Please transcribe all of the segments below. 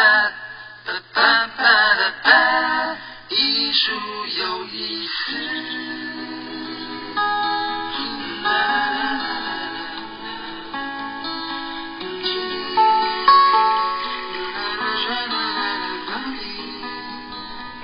哒哒哒哒哒哒，艺术有意思。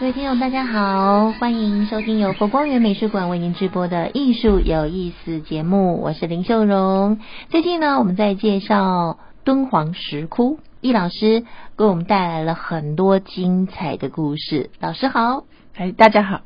各位听众，大家好，欢迎收听由佛光园美术馆为您直播的艺术有意思节目，我是林秀荣。最近呢，我们在介绍敦煌石窟，易老师给我们带来了很多精彩的故事。老师好，哎，大家好。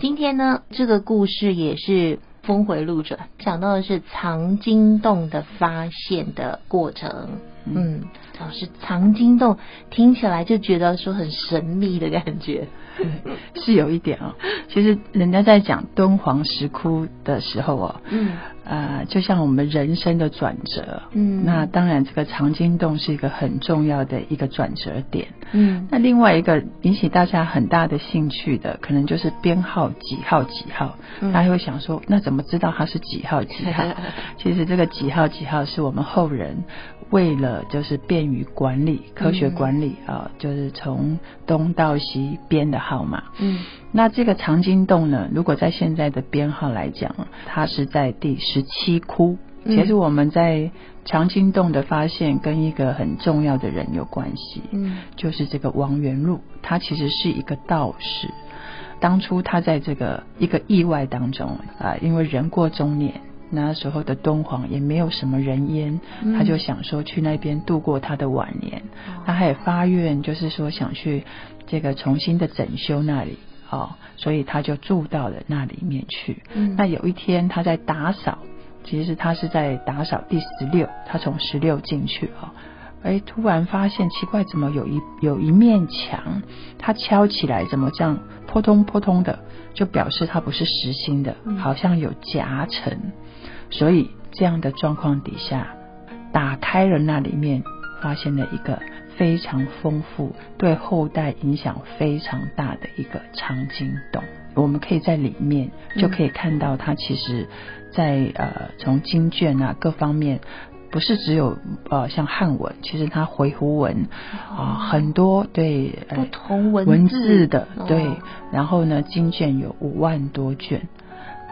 今天呢，这个故事也是峰回路转，讲到的是藏经洞的发现的过程。嗯，老师，藏经洞听起来就觉得说很神秘的感觉。是有一点哦，其实人家在讲敦煌石窟的时候哦，嗯，呃，就像我们人生的转折，嗯，那当然这个藏经洞是一个很重要的一个转折点，嗯，那另外一个引起大家很大的兴趣的，可能就是编号几号几号，大家会想说，那怎么知道它是几号几号？其实这个几号几号是我们后人为了就是便于管理、科学管理啊，就是从东到西编的。号码，嗯，那这个藏经洞呢？如果在现在的编号来讲，它是在第十七窟。其实我们在长青洞的发现跟一个很重要的人有关系，嗯，就是这个王元禄，他其实是一个道士。当初他在这个一个意外当中啊，因为人过中年。那时候的敦煌也没有什么人烟，他就想说去那边度过他的晚年。他还发愿，就是说想去这个重新的整修那里哦，所以他就住到了那里面去。那有一天他在打扫，其实他是在打扫第十六，他从十六进去哦，哎，突然发现奇怪，怎么有一有一面墙，他敲起来怎么这样扑通扑通的，就表示它不是实心的，好像有夹层。所以这样的状况底下，打开了那里面，发现了一个非常丰富、对后代影响非常大的一个藏经洞。我们可以在里面就可以看到，它其实，在呃从经卷啊各方面，不是只有呃像汉文，其实它回鹘文啊很多对不同文字的对，然后呢经卷有五万多卷。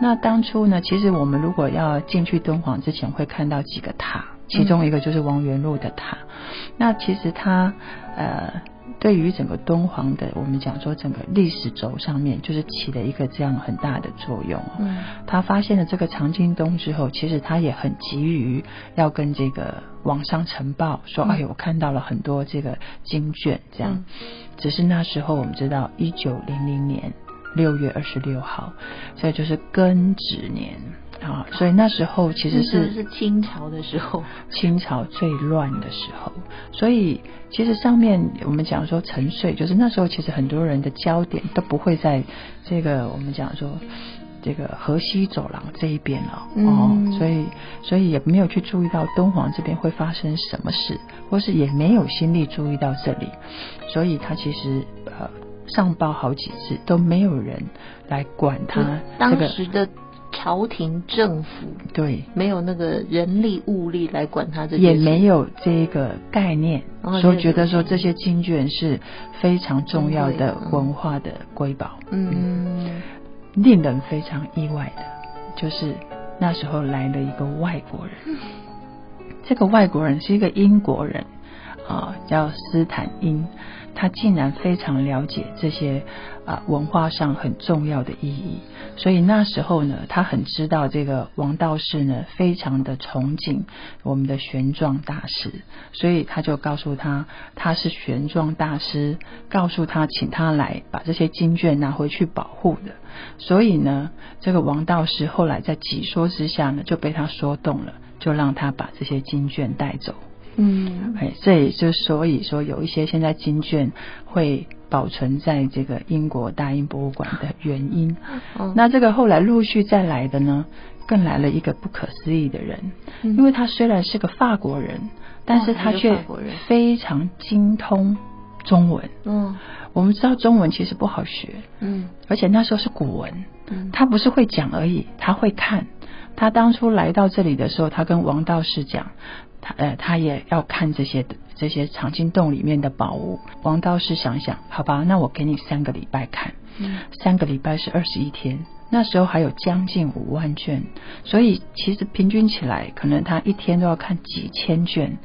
那当初呢？其实我们如果要进去敦煌之前，会看到几个塔，其中一个就是王元禄的塔。那其实它呃，对于整个敦煌的，我们讲说整个历史轴上面，就是起了一个这样很大的作用。嗯，他发现了这个藏经洞之后，其实他也很急于要跟这个网上呈报，说：“哎呦，我看到了很多这个经卷。”这样，只是那时候我们知道，一九零零年。六月二十六号，所以就是庚子年啊，所以那时候其实是是清朝的时候，清朝最乱的时候。所以其实上面我们讲说沉睡，就是那时候其实很多人的焦点都不会在这个我们讲说这个河西走廊这一边了哦，所以所以也没有去注意到敦煌这边会发生什么事，或是也没有心力注意到这里，所以他其实呃。上报好几次都没有人来管他。当时的朝廷政府对。没有那个人力物力来管他这也没有这个概念，所以觉得说这些经卷是非常重要的文化的瑰宝。嗯，令人非常意外的，就是那时候来了一个外国人，这个外国人是一个英国人啊，叫斯坦因。他竟然非常了解这些啊文化上很重要的意义，所以那时候呢，他很知道这个王道士呢非常的崇敬我们的玄奘大师，所以他就告诉他他是玄奘大师，告诉他请他来把这些经卷拿回去保护的。所以呢，这个王道士后来在几说之下呢，就被他说动了，就让他把这些经卷带走。嗯，哎，这也就所以说有一些现在经卷会保存在这个英国大英博物馆的原因。那这个后来陆续再来的呢，更来了一个不可思议的人，因为他虽然是个法国人，但是他却非常精通中文。嗯，我们知道中文其实不好学。嗯，而且那时候是古文。嗯，他不是会讲而已，他会看。他当初来到这里的时候，他跟王道士讲，他呃，他也要看这些这些藏经洞里面的宝物。王道士想想，好吧，那我给你三个礼拜看，三个礼拜是二十一天，那时候还有将近五万卷，所以其实平均起来，可能他一天都要看几千卷。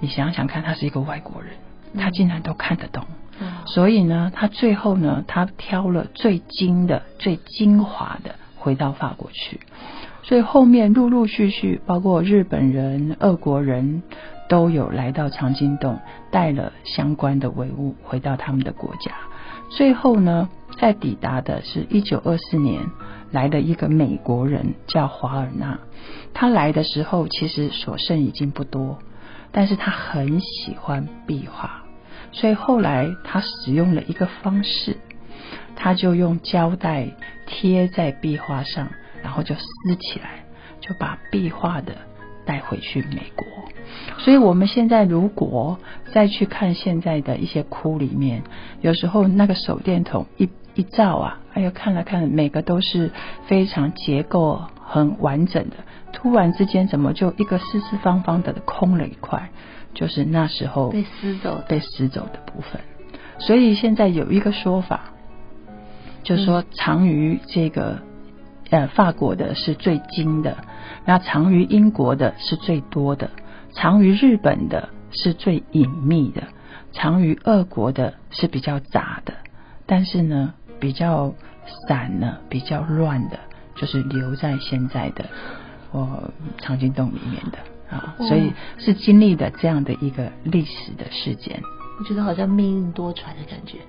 你想想看，他是一个外国人，他竟然都看得懂。所以呢，他最后呢，他挑了最精的、最精华的回到法国去。所以后面陆陆续续，包括日本人、俄国人都有来到长津洞，带了相关的文物回到他们的国家。最后呢，在抵达的是一九二四年来的一个美国人，叫华尔纳。他来的时候，其实所剩已经不多，但是他很喜欢壁画。所以后来他使用了一个方式，他就用胶带贴在壁画上，然后就撕起来，就把壁画的带回去美国。所以我们现在如果再去看现在的一些窟里面，有时候那个手电筒一一照啊，哎呦看了看，每个都是非常结构很完整的，突然之间怎么就一个四四方方的空了一块？就是那时候被撕走、被撕走的部分，所以现在有一个说法，就说藏于这个呃法国的是最精的，那藏于英国的是最多的，藏于日本的是最隐秘的，藏于俄国的是比较杂的，但是呢比较散呢比较乱的，就是留在现在的我藏经洞里面的。啊，所以是经历的这样的一个历史的事件，我觉得好像命运多舛的感觉。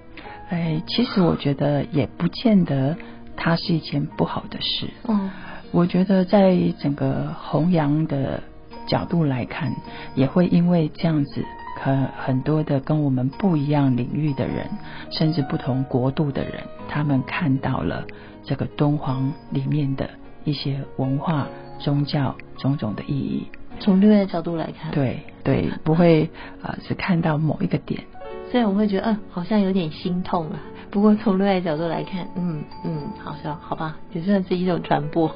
哎，其实我觉得也不见得它是一件不好的事。嗯，我觉得在整个弘扬的角度来看，也会因为这样子，很很多的跟我们不一样领域的人，甚至不同国度的人，他们看到了这个敦煌里面的一些文化、宗教种种的意义。从另外的角度来看，对对，不会啊，只看到某一个点。虽然我会觉得，嗯，好像有点心痛啊。不过从另外的角度来看，嗯嗯，好像好吧，也算是一种传播。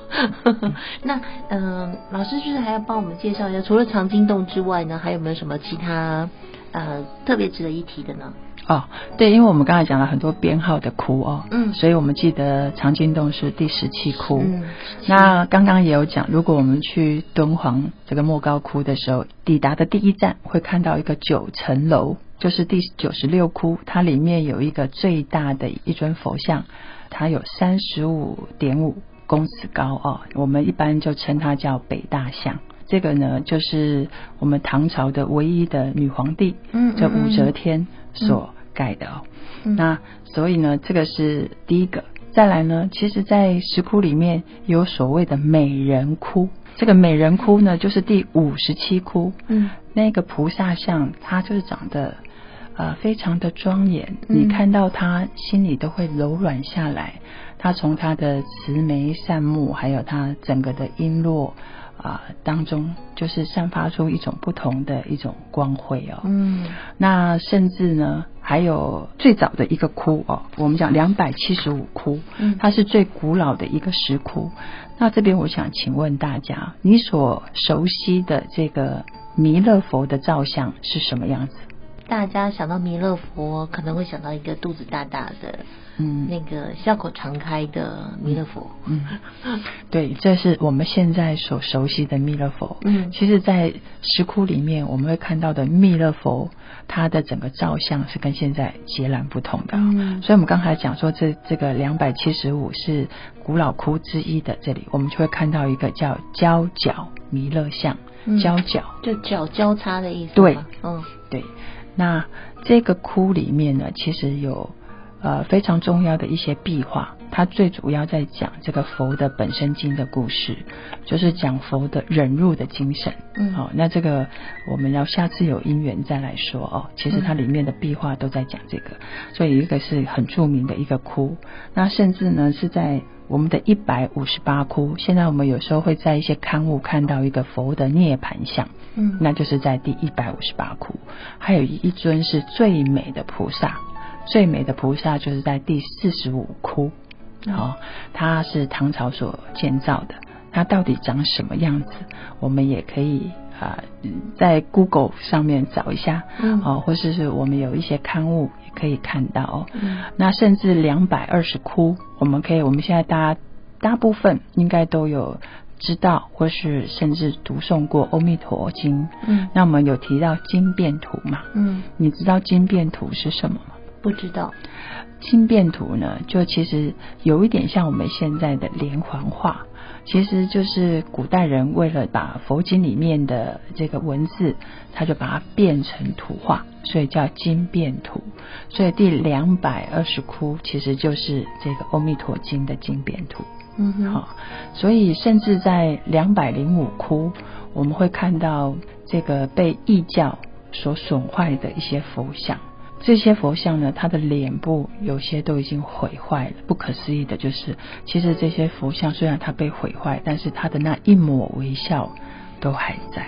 那嗯，老师就是还要帮我们介绍一下，除了长津洞之外呢，还有没有什么其他呃特别值得一提的呢？哦，对，因为我们刚才讲了很多编号的窟哦，嗯，所以我们记得长津洞是第十七窟。嗯，那刚刚也有讲，如果我们去敦煌这个莫高窟的时候，抵达的第一站会看到一个九层楼，就是第九十六窟，它里面有一个最大的一尊佛像，它有三十五点五公尺高哦，我们一般就称它叫北大像。这个呢，就是我们唐朝的唯一的女皇帝，嗯，叫武则天所。盖的哦，那所以呢，这个是第一个。再来呢，其实，在石窟里面有所谓的美人窟，这个美人窟呢，就是第五十七窟。嗯，那个菩萨像，它就是长得呃非常的庄严，你看到他心里都会柔软下来。他从他的慈眉善目，还有他整个的璎珞。啊，当中就是散发出一种不同的一种光辉哦。嗯，那甚至呢，还有最早的一个窟哦，我们讲两百七十五窟，嗯，它是最古老的一个石窟。那这边我想请问大家，你所熟悉的这个弥勒佛的造像是什么样子？大家想到弥勒佛，可能会想到一个肚子大大的。嗯，那个笑口常开的弥勒佛，嗯，对，这是我们现在所熟悉的弥勒佛。嗯，其实，在石窟里面，我们会看到的弥勒佛，它的整个造像是跟现在截然不同的。嗯，所以我们刚才讲说，这这个两百七十五是古老窟之一的，这里我们就会看到一个叫交角弥勒像，交角就角交叉的意思。对，嗯，对。那这个窟里面呢，其实有。呃，非常重要的一些壁画，它最主要在讲这个佛的本身经的故事，就是讲佛的忍辱的精神。嗯，好，那这个我们要下次有因缘再来说哦。其实它里面的壁画都在讲这个，所以一个是很著名的一个窟，那甚至呢是在我们的一百五十八窟。现在我们有时候会在一些刊物看到一个佛的涅盘像，嗯，那就是在第一百五十八窟，还有一尊是最美的菩萨。最美的菩萨就是在第四十五窟，好，它是唐朝所建造的。它到底长什么样子，我们也可以啊在 Google 上面找一下，哦，或是是我们有一些刊物也可以看到。那甚至两百二十窟，我们可以，我们现在大家大部分应该都有。知道，或是甚至读诵过《阿弥陀经》。嗯，那我们有提到经变图嘛？嗯，你知道经变图是什么吗？不知道。经变图呢，就其实有一点像我们现在的连环画，其实就是古代人为了把佛经里面的这个文字，他就把它变成图画，所以叫经变图。所以第两百二十窟其实就是这个《阿弥陀经》的经变图。嗯，好，所以甚至在两百零五窟，我们会看到这个被异教所损坏的一些佛像。这些佛像呢，它的脸部有些都已经毁坏了。不可思议的就是，其实这些佛像虽然它被毁坏，但是它的那一抹微笑都还在。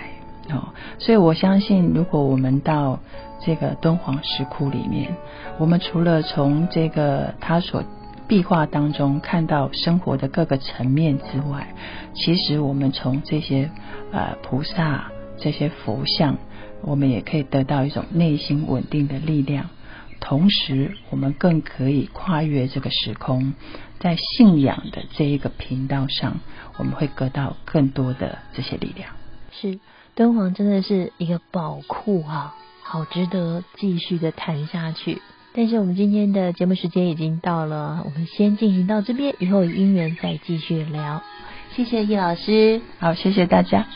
哦，所以我相信，如果我们到这个敦煌石窟里面，我们除了从这个它所壁画当中看到生活的各个层面之外，其实我们从这些呃菩萨、这些佛像，我们也可以得到一种内心稳定的力量。同时，我们更可以跨越这个时空，在信仰的这一个频道上，我们会得到更多的这些力量。是敦煌真的是一个宝库啊，好值得继续的谈下去。但是我们今天的节目时间已经到了，我们先进行到这边，以后有姻缘再继续聊。谢谢易老师，好，谢谢大家。